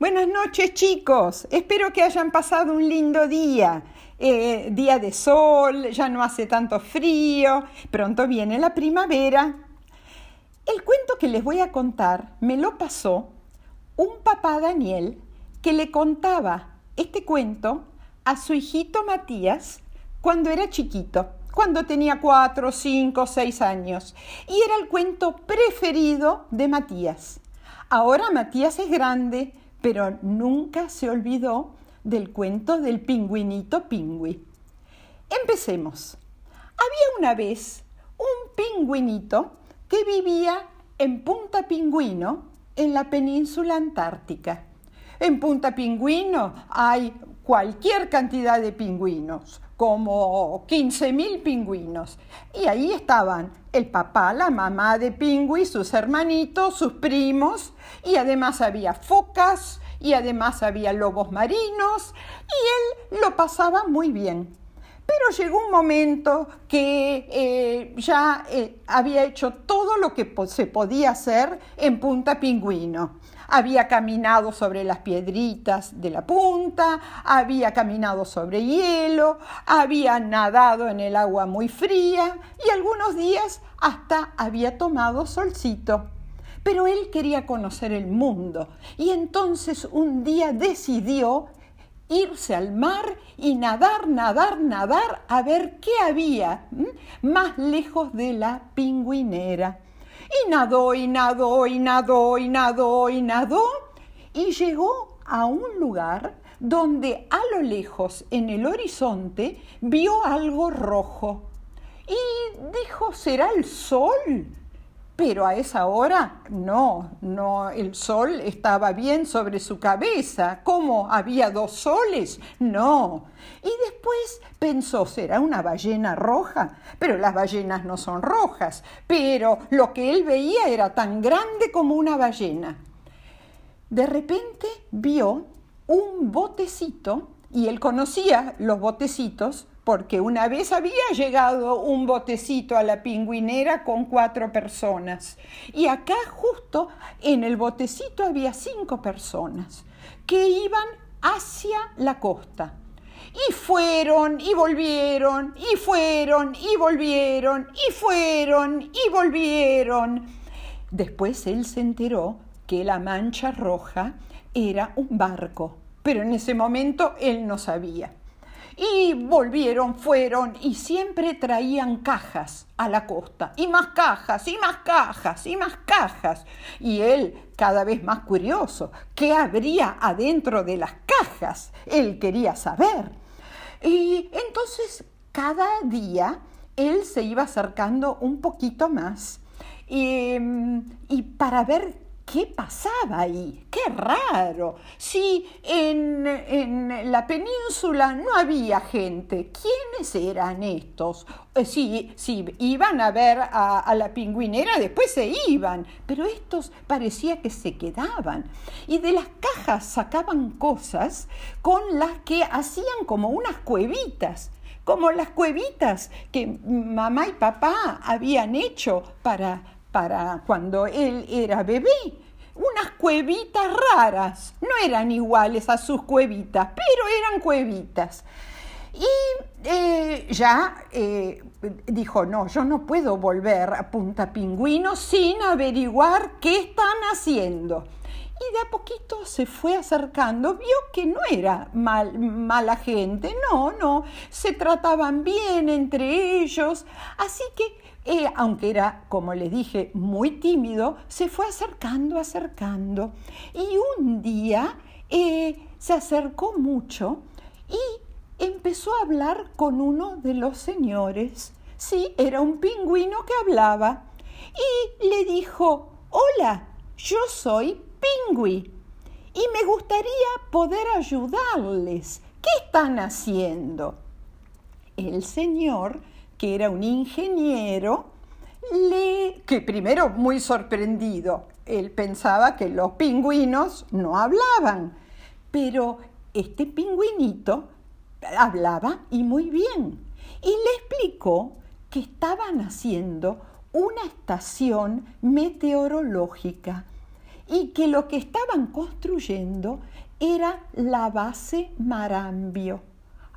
Buenas noches chicos, espero que hayan pasado un lindo día. Eh, día de sol, ya no hace tanto frío, pronto viene la primavera. El cuento que les voy a contar me lo pasó un papá Daniel que le contaba este cuento a su hijito Matías cuando era chiquito, cuando tenía cuatro, cinco, seis años. Y era el cuento preferido de Matías. Ahora Matías es grande, pero nunca se olvidó del cuento del pingüinito pingüi. Empecemos. Había una vez un pingüinito que vivía en Punta Pingüino, en la península antártica. En Punta Pingüino hay cualquier cantidad de pingüinos, como 15.000 pingüinos. Y ahí estaban el papá, la mamá de Pingüi, sus hermanitos, sus primos, y además había focas, y además había lobos marinos, y él lo pasaba muy bien. Pero llegó un momento que eh, ya eh, había hecho todo lo que se podía hacer en Punta Pingüino había caminado sobre las piedritas de la punta, había caminado sobre hielo, había nadado en el agua muy fría y algunos días hasta había tomado solcito. Pero él quería conocer el mundo y entonces un día decidió irse al mar y nadar, nadar, nadar a ver qué había más lejos de la pingüinera. Y nadó y nadó y nadó y nadó y nadó y llegó a un lugar donde a lo lejos en el horizonte vio algo rojo y dijo, ¿será el sol? Pero a esa hora no, no, el sol estaba bien sobre su cabeza. ¿Cómo? ¿Había dos soles? No. Y después pensó, ¿será una ballena roja? Pero las ballenas no son rojas. Pero lo que él veía era tan grande como una ballena. De repente vio un botecito, y él conocía los botecitos porque una vez había llegado un botecito a la pingüinera con cuatro personas y acá justo en el botecito había cinco personas que iban hacia la costa. Y fueron y volvieron, y fueron y volvieron, y fueron y volvieron. Después él se enteró que la mancha roja era un barco, pero en ese momento él no sabía. Y volvieron, fueron y siempre traían cajas a la costa. Y más cajas, y más cajas, y más cajas. Y él, cada vez más curioso, ¿qué habría adentro de las cajas? Él quería saber. Y entonces cada día él se iba acercando un poquito más y, y para ver ¿Qué pasaba ahí? ¡Qué raro! Si en, la península no había gente, ¿quiénes eran estos? Eh, si, iban a ver a, a, la pingüinera, después se iban, pero estos parecía que se quedaban. Y de las cajas sacaban cosas con las que hacían como unas cuevitas como las cuevitas que mamá y papá habían hecho para, para cuando él era bebé. Unas cuevitas raras. No eran iguales a sus cuevitas, pero eran cuevitas. Y eh, ya eh, dijo, no, yo no puedo volver a Punta Pingüino sin averiguar qué están haciendo. Y de a poquito se fue acercando, vio que no era mal, mala gente, no, no, se trataban bien entre ellos, así que aunque era, como le dije, muy tímido, se fue acercando, acercando. Y un día eh, se acercó mucho y empezó a hablar con uno de los señores. Sí, era un pingüino que hablaba. Y le dijo, hola, yo soy pingüi y me gustaría poder ayudarles. ¿Qué están haciendo? El señor que era un ingeniero, le, que primero muy sorprendido, él pensaba que los pingüinos no hablaban, pero este pingüinito hablaba y muy bien. Y le explicó que estaban haciendo una estación meteorológica y que lo que estaban construyendo era la base Marambio.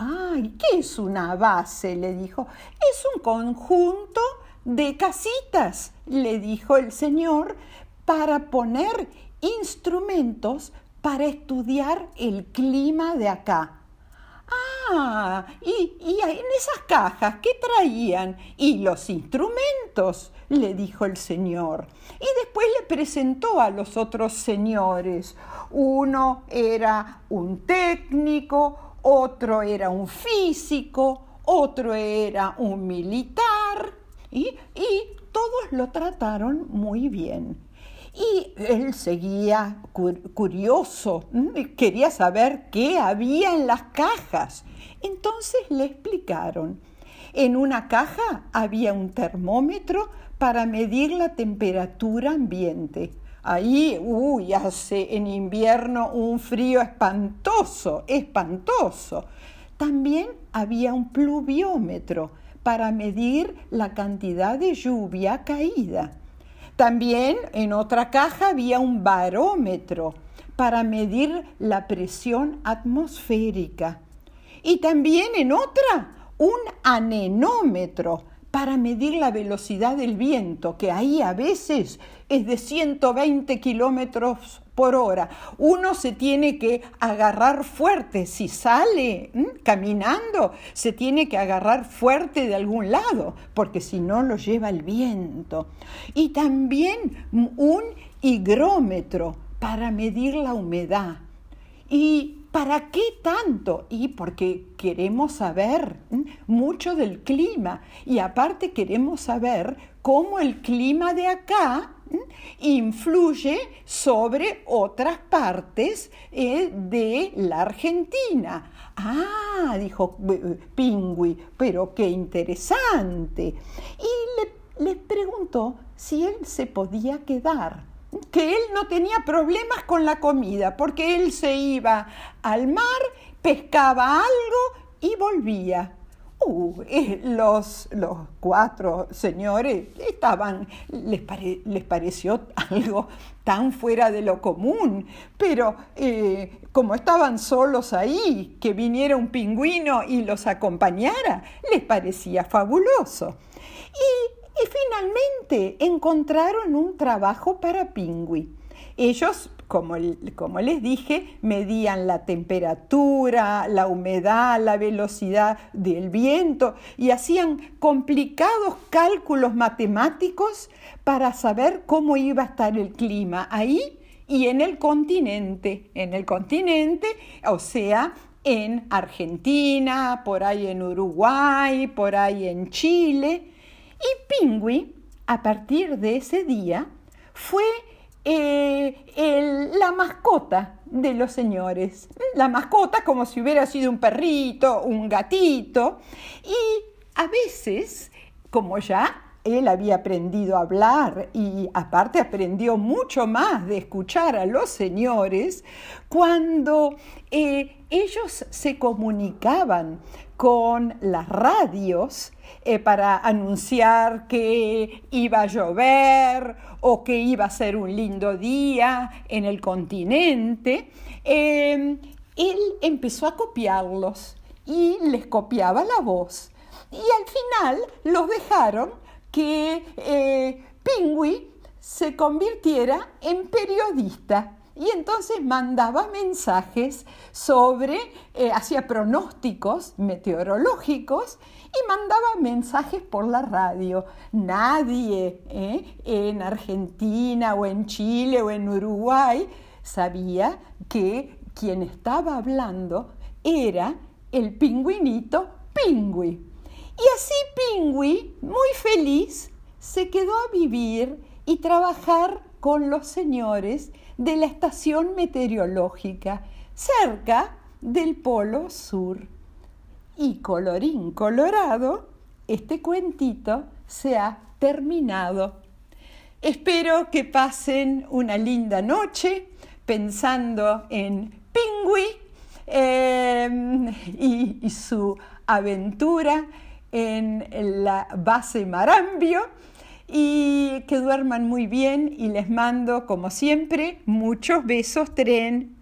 ¡Ay! ¿Qué es una base? le dijo. Es un conjunto de casitas, le dijo el señor, para poner instrumentos para estudiar el clima de acá. Ah, y, y, en esas cajas, ¿qué traían? Y los instrumentos, le dijo el señor. Y después le presentó a los otros señores. Uno era un técnico, otro era un físico, otro era un militar, y, todos lo trataron muy bien. Y él seguía curioso, quería saber qué había en las cajas. Entonces le explicaron. En una caja había un termómetro para medir la temperatura ambiente. Ahí, uy, hace en invierno un frío espantoso, espantoso. También había un pluviómetro para medir la cantidad de lluvia caída. También en otra caja había un barómetro para medir la presión atmosférica. Y también en otra un anenómetro para medir la velocidad del viento, que ahí a veces es de 120 kilómetros por hora. Uno se tiene que agarrar fuerte. Si sale caminando, se tiene que agarrar fuerte de algún lado, porque si no lo lleva el viento. Y también un higrómetro para medir la humedad. Y ¿Para qué tanto? Y porque queremos saber mucho del clima y aparte queremos saber cómo el clima de acá influye sobre otras partes eh, de la Argentina. Ah, dijo Pingüi, pero qué interesante. Y le preguntó si él se podía quedar que él no tenía problemas con la comida, porque él se iba al mar, pescaba algo y volvía. Uh, eh, los, los, cuatro señores estaban, les, les, pareció algo tan fuera de lo común, pero eh, como estaban solos ahí, que viniera un pingüino y los acompañara, les parecía fabuloso. Y y finalmente encontraron un trabajo para Pingüi. Ellos, como, como, les dije, medían la temperatura, la humedad, la velocidad del viento y hacían complicados cálculos matemáticos para saber cómo iba a estar el clima ahí y en el continente. En el continente, o sea, en Argentina, por ahí en Uruguay, por ahí en Chile. Y Pingüi, a partir de ese día, fue eh, la mascota de los señores. La mascota como si hubiera sido un perrito, un gatito. Y a veces, como ya él había aprendido a hablar y aparte aprendió mucho más de escuchar a los señores, cuando eh, ellos se comunicaban con las radios eh, para anunciar que iba a llover o que iba a ser un lindo día en el continente, em, él empezó a copiarlos y les copiaba la voz. Y al final los dejaron que eh, se convirtiera en periodista y entonces mandaba mensajes sobre, eh, hacía pronósticos meteorológicos y mandaba mensajes por la radio. Nadie eh, en Argentina o en Chile o en Uruguay sabía que quien estaba hablando era el pingüinito Pingüi. Y así Pingüi, muy feliz, se quedó a vivir y trabajar con los señores de la estación meteorológica cerca del Polo Sur. Y colorín colorado, este cuentito se ha terminado. Espero que pasen una linda noche pensando en Pingüi em, y su aventura en la base Marambio y que duerman muy bien y les mando, como siempre, muchos besos tren.